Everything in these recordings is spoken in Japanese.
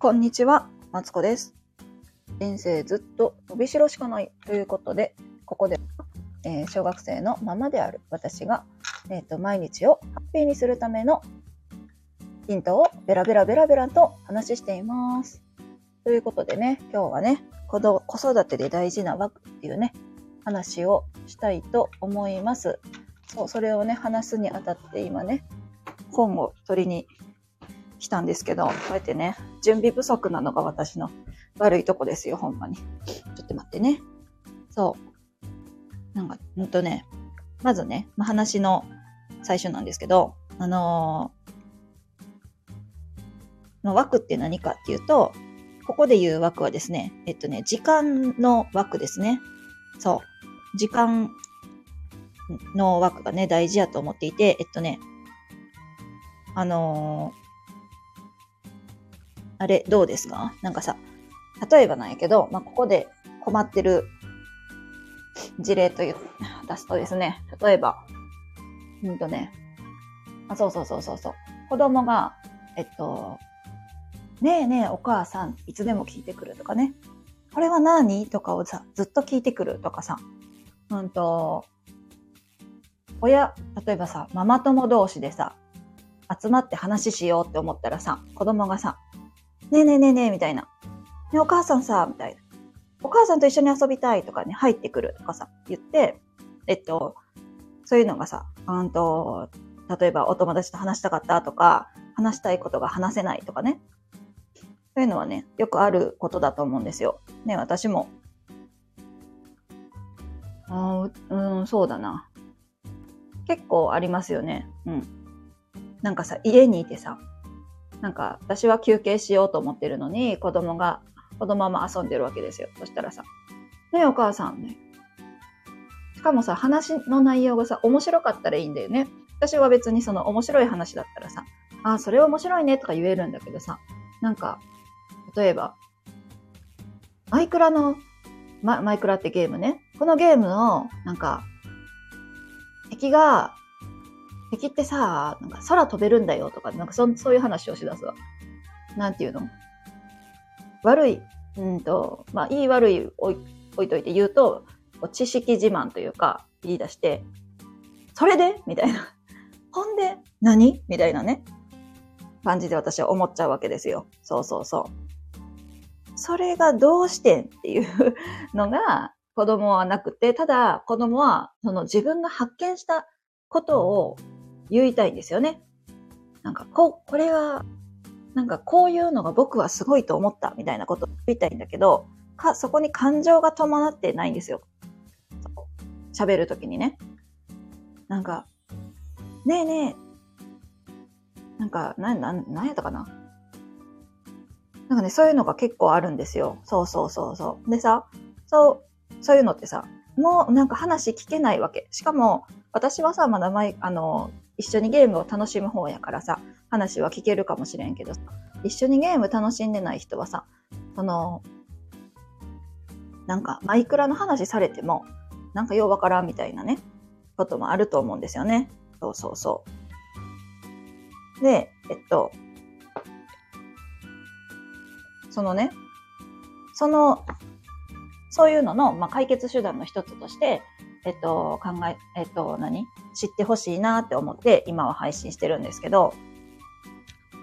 こんにちは、マツコです。人生ずっと伸びしろしかないということで、ここで、えー小学生のママである私が、えーと毎日をハッピーにするためのヒントをベラベラベラベラと話しています。ということでね、今日はね、子子育てで大事な枠っていうね、話をしたいと思います。そう、それをね、話すにあたって今ね、本を取りに来たんですけど、こうやってね、準備不足なのが私の悪いとこですよ、ほんまに。ちょっと待ってね。そう。なんか、ほんとね、まずね、ま、話の最初なんですけど、あのーの枠って何かっていうと、ここで言う枠はですね、えっとね、時間の枠ですね。そう。時間の枠がね、大事やと思っていて、えっとね、あのーあれ、どうですか？なんかさ、例えばなんやけど、まあ、ここで困ってる事例という、出すとですね、例えば、うんとね、あ、そうそうそうそうそう、子供が、えっと、ねえねえお母さん、いつでも聞いてくるとかね、これは何？とかをさ、ずっと聞いてくるとかさ、うんと、親、例えばさ、ママ友同士でさ、集まって話しようって思ったらさ、子供がさ、ねえねえねえねえみたいな。ねお母さんさ、みたいな。お母さんと一緒に遊びたいとかね、入ってくるとかさ、言って、えっと、そういうのがさ、うんと、例えばお友達と話したかったとか、話したいことが話せないとかね。そういうのはね、よくあることだと思うんですよ。ね、私も。あーううん、そうだな。結構ありますよね。うん。なんかさ、家にいてさ、なんか私は休憩しようと思ってるのに、子供が、子供も遊んでるわけですよ。そしたらさ、ねえお母さんね。しかもさ、話の内容がさ、面白かったらいいんだよね。私は別にその面白い話だったらさ、あ、それ面白いねとか言えるんだけどさ、なんか、例えば、マイクラの、ママイクラってゲームね。このゲームの、なんか、敵が、敵ってさ、なんか空飛べるんだよとか、なんかそそういう話をしだすわ。なんていうの？悪い、うんと、まあ、いい悪い置い置いといて言うと、知識自慢というか、言い出して、それで？みたいな。ほんで？何？みたいなね。感じで私は思っちゃうわけですよ。そうそうそう。それがどうしてんっていうのが子供はなくて、ただ子供はその自分が発見したことを言いたいんですよね。なんか、こう、これが、なんかこういうのが僕はすごいと思ったみたいなことを言いたいんだけど、か、そこに感情が伴ってないんですよ。喋るときにね。なんか、ねえねえ、なんか、な、な、なんやったかななんかね、そういうのが結構あるんですよ。そうそうそうそう。でさ、そう、そういうのってさ、もうなんか話聞けないわけ。しかも、私はさ、まだ前、あの、一緒にゲームを楽しむ方やからさ、話は聞けるかもしれんけどさ、一緒にゲーム楽しんでない人はさ、その、なんかマイクラの話されても、なんかようわからんみたいなね、こともあると思うんですよね。そうそうそう。で、えっと、そのね、その、そういうのの、まあ、解決手段の一つとして、えっと、考え、えっと、何？知ってほしいなって思って、今は配信してるんですけど、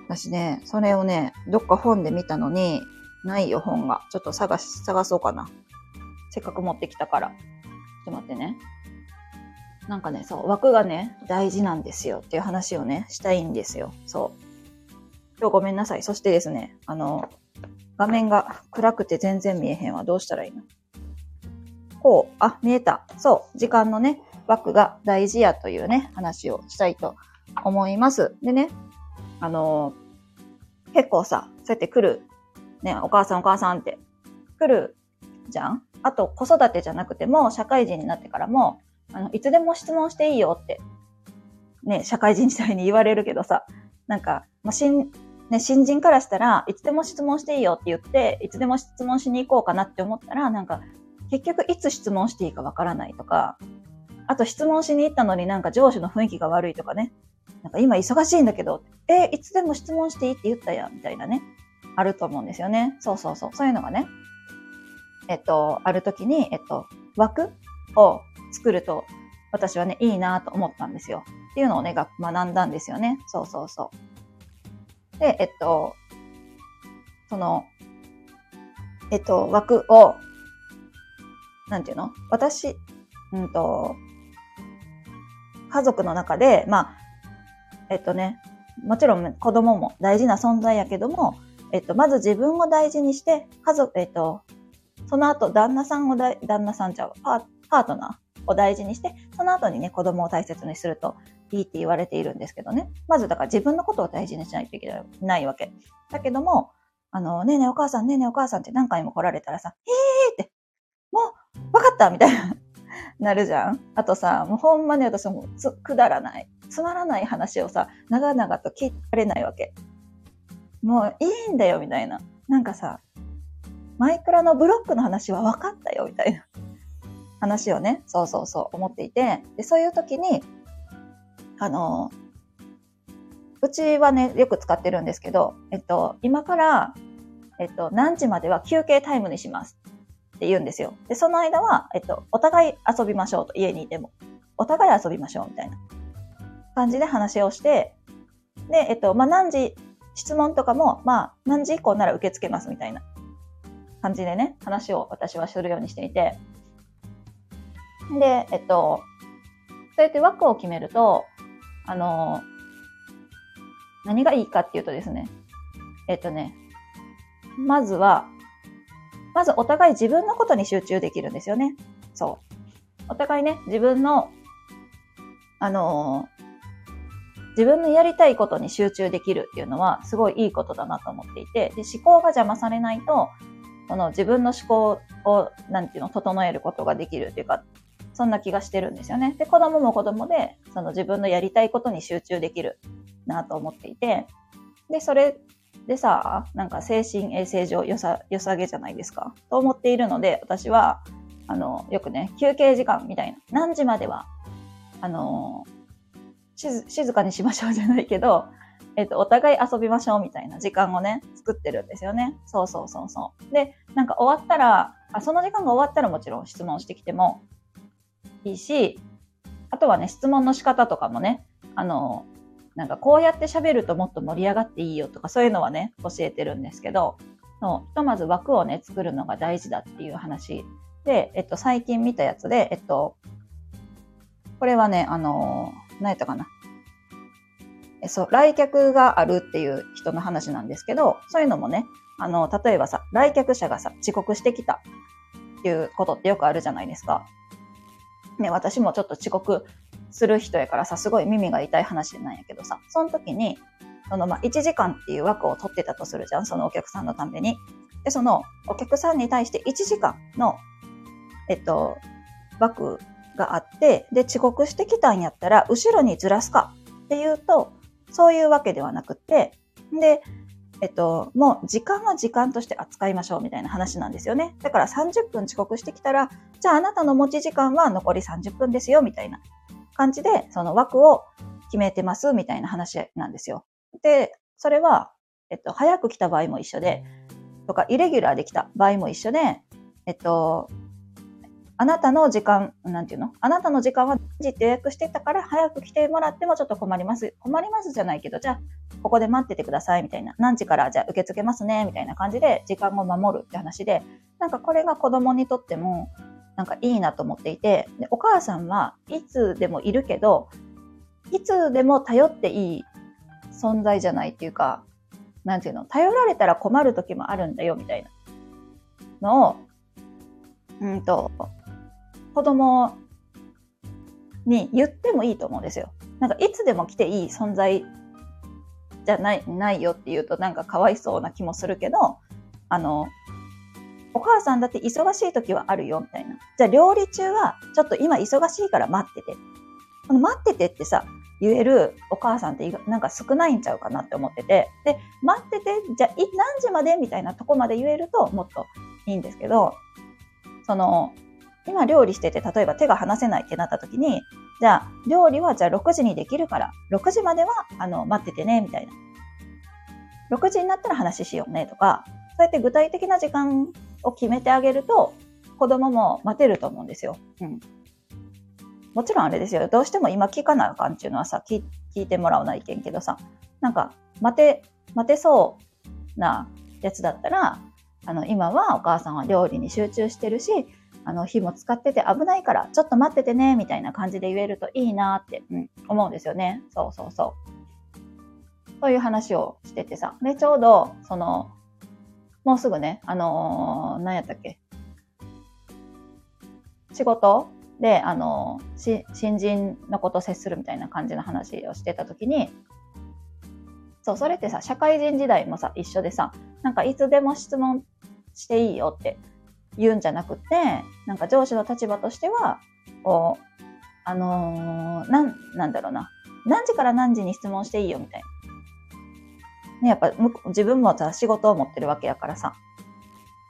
私ね、それをね、どっか本で見たのに、ないよ、本が。ちょっと探し、探そうかな。せっかく持ってきたから。ちょっと待ってね。なんかね、そう、枠がね、大事なんですよっていう話をね、したいんですよ。そう。今日ごめんなさい。そしてですね、あの、画面が暗くて全然見えへんわ。どうしたらいいの？こう、あ、見えた。そう、時間のね、枠が大事やというね、話をしたいと思います。でね、あの結構さ、そうやって来る、ね、お母さんお母さんって来るじゃん？あと子育てじゃなくても、社会人になってからも、あの、いつでも質問していいよって、ね、社会人時代に言われるけどさ、なんか、まあ、新、ね、新人からしたらいつでも質問していいよって言って、いつでも質問しに行こうかなって思ったら、なんか、結局いつ質問していいかわからないとか、あと質問しに行ったのになんか上司の雰囲気が悪いとかね。なんか今忙しいんだけど、え、いつでも質問していいって言ったやん、みたいなね。あると思うんですよね。そうそうそう。そういうのがね、えっと、ある時に、えっと、枠を作ると、私はね、いいなと思ったんですよ。っていうのをね、学んだんですよね。そうそうそう。で、えっと、その、えっと、枠を、なんていうの？私、うんと、家族の中で、まあ、えっとね、もちろん子供も大事な存在やけども、えっと、まず自分を大事にして、家族、えっと、その後、旦那さんをだ、旦那さんちゃう、パパートナーを大事にして、その後にね、子供を大切にすると。いいって言われているんですけどね。まずだから自分のことを大事にしないといけないわけ。だけども、あの、ねえねえお母さん、ねえねえお母さんって何回も来られたらさ、えーって、もう、わかったみたいな、なるじゃん。あとさ、もうほんまに私もつ、くだらない、つまらない話をさ、長々と聞られないわけ。もういいんだよ、みたいな。なんかさ、マイクラのブロックの話は分かったよ、みたいな話をね、そうそうそう思っていて、で、そういう時に、あの、うちはね、よく使ってるんですけど、えっと、今から、えっと、何時までは休憩タイムにしますって言うんですよ。で、その間は、えっと、お互い遊びましょうと、家にいても。お互い遊びましょうみたいな感じで話をして、で、えっと、まあ、何時、質問とかも、まあ、何時以降なら受け付けますみたいな感じでね、話を私はするようにしていて。で、えっと、そうやって枠を決めると、あの、何がいいかっていうとですね、えっとね、まずは、まずお互い自分のことに集中できるんですよね。そう。お互いね、自分の、あの自分のやりたいことに集中できるっていうのはすごいいいことだなと思っていて、で思考が邪魔されないと、その自分の思考を、なんていうの、整えることができるっていうか、そんな気がしてるんですよね。で、子供も子供で、その自分のやりたいことに集中できるなと思っていて、で、それでさ、なんか精神衛生上よさ、良さげじゃないですか。と思っているので、私は、あの、よくね、休憩時間みたいな、何時までは、あの、静かにしましょうじゃないけど、えっと、お互い遊びましょうみたいな時間をね、作ってるんですよね。そうそうそうそう。で、なんか終わったら、あその時間が終わったらもちろん質問してきてもいいし、あとはね、質問の仕方とかもね、あの、なんかこうやって喋るともっと盛り上がっていいよとかそういうのはね、教えてるんですけど、のひとまず枠をね、作るのが大事だっていう話で、えっと、最近見たやつで、えっと、これはね、あの、何やったかな。えそう、来客があるっていう人の話なんですけど、そういうのもね、あの、例えばさ、来客者がさ、遅刻してきたっていうことってよくあるじゃないですか。ね、私もちょっと遅刻する人やからさ、すごい耳が痛い話なんやけどさ、その時に、そのまあ1時間っていう枠を取ってたとするじゃん、そのお客さんのために。で、そのお客さんに対して1時間の、えっと、枠があって、で、遅刻してきたんやったら、後ろにずらすかっていうと、そういうわけではなくて、で、えっと、もう時間は時間として扱いましょうみたいな話なんですよね。だから30分遅刻してきたら、じゃああなたの持ち時間は残り30分ですよみたいな感じで、その枠を決めてますみたいな話なんですよ。で、それは、えっと、早く来た場合も一緒で、とか、イレギュラーで来た場合も一緒で、えっと、あなたの時間、なんていうの？あなたの時間は時って予約してたから早く来てもらってもちょっと困ります。困りますじゃないけど、じゃあ、ここで待っててくださいみたいな。何時からじゃあ受け付けますねみたいな感じで時間を守るって話で、なんかこれが子供にとっても、なんかいいなと思っていて、でお母さんはいつでもいるけど、いつでも頼っていい存在じゃないっていうか、なんていうの、頼られたら困る時もあるんだよみたいなのを、うんと、子供に言ってもいいと思うんですよ。なんかいつでも来ていい存在じゃない、ないよって言うとなんかかわいそうな気もするけど、あの、お母さんだって忙しい時はあるよみたいな。じゃあ料理中はちょっと今忙しいから待ってて。この待っててってさ、言えるお母さんってなんか少ないんちゃうかなって思ってて。で、待ってて、じゃあ何時までみたいなとこまで言えるともっといいんですけど、その、今料理してて、例えば手が離せないってなった時に、じゃあ、料理はじゃあ6時にできるから、6時までは、あの、待っててね、みたいな。6時になったら話しようねとか、そうやって具体的な時間を決めてあげると、子供も待てると思うんですよ。うん。もちろんあれですよ。どうしても今聞かなあかんっていうのはさ、聞いてもらわないけんけどさ、なんか、待て、待てそうなやつだったら、あの、今はお母さんは料理に集中してるし、あの、火も使ってて危ないから、ちょっと待っててね、みたいな感じで言えるといいなって、うん、思うんですよね。そうそうそう。そういう話をしててさ。で、ちょうど、その、もうすぐね、あのー、何やったっけ？仕事？で、あのー、新人のこと接するみたいな感じの話をしてた時に、そう、それってさ、社会人時代もさ、一緒でさ、なんかいつでも質問していいよって言うんじゃなくて、なんか上司の立場としては、こう、あのー、なん、なんだろうな。何時から何時に質問していいよみたいな。ね、やっぱ自分もさ、仕事を持ってるわけやからさ、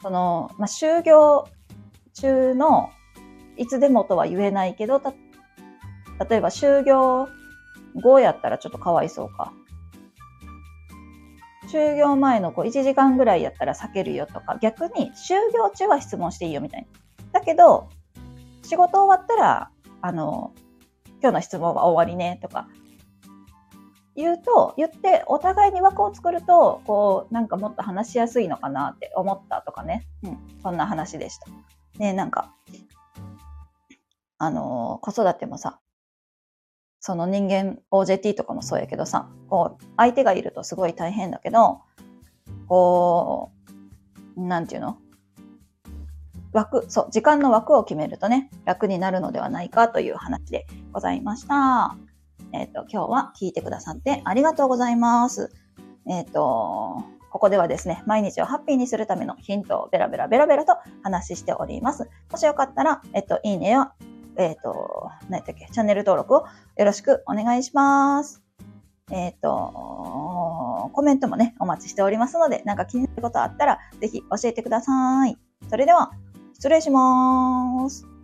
その、まあ、就業中のいつでもとは言えないけど、た、例えば就業後やったらちょっとかわいそうか。就業前のこう1時間ぐらいやったら避けるよとか、逆に就業中は質問していいよみたいな。だけど、仕事終わったら、あの、今日の質問は終わりねとか、言うと、言ってお互いに枠を作ると、こう、なんかもっと話しやすいのかなって思ったとかね。うん、そんな話でした。ねなんか、あの、子育てもさ、その人間 OJT とかもそうやけどさ、こう、相手がいるとすごい大変だけど、こう、なんていうの？枠、そう、時間の枠を決めるとね、楽になるのではないかという話でございました。えっ、ー、と、今日は聞いてくださってありがとうございます。えっ、ー、と、ここではですね、毎日をハッピーにするためのヒントをベラベラベラベラと話しております。もしよかったら、えっと、いいねやえっ、ー、と、何やったっけ、チャンネル登録をよろしくお願いします。えっ、ー、と、コメントもね、お待ちしておりますので、なんか気になることあったら、ぜひ教えてください。それでは、失礼します。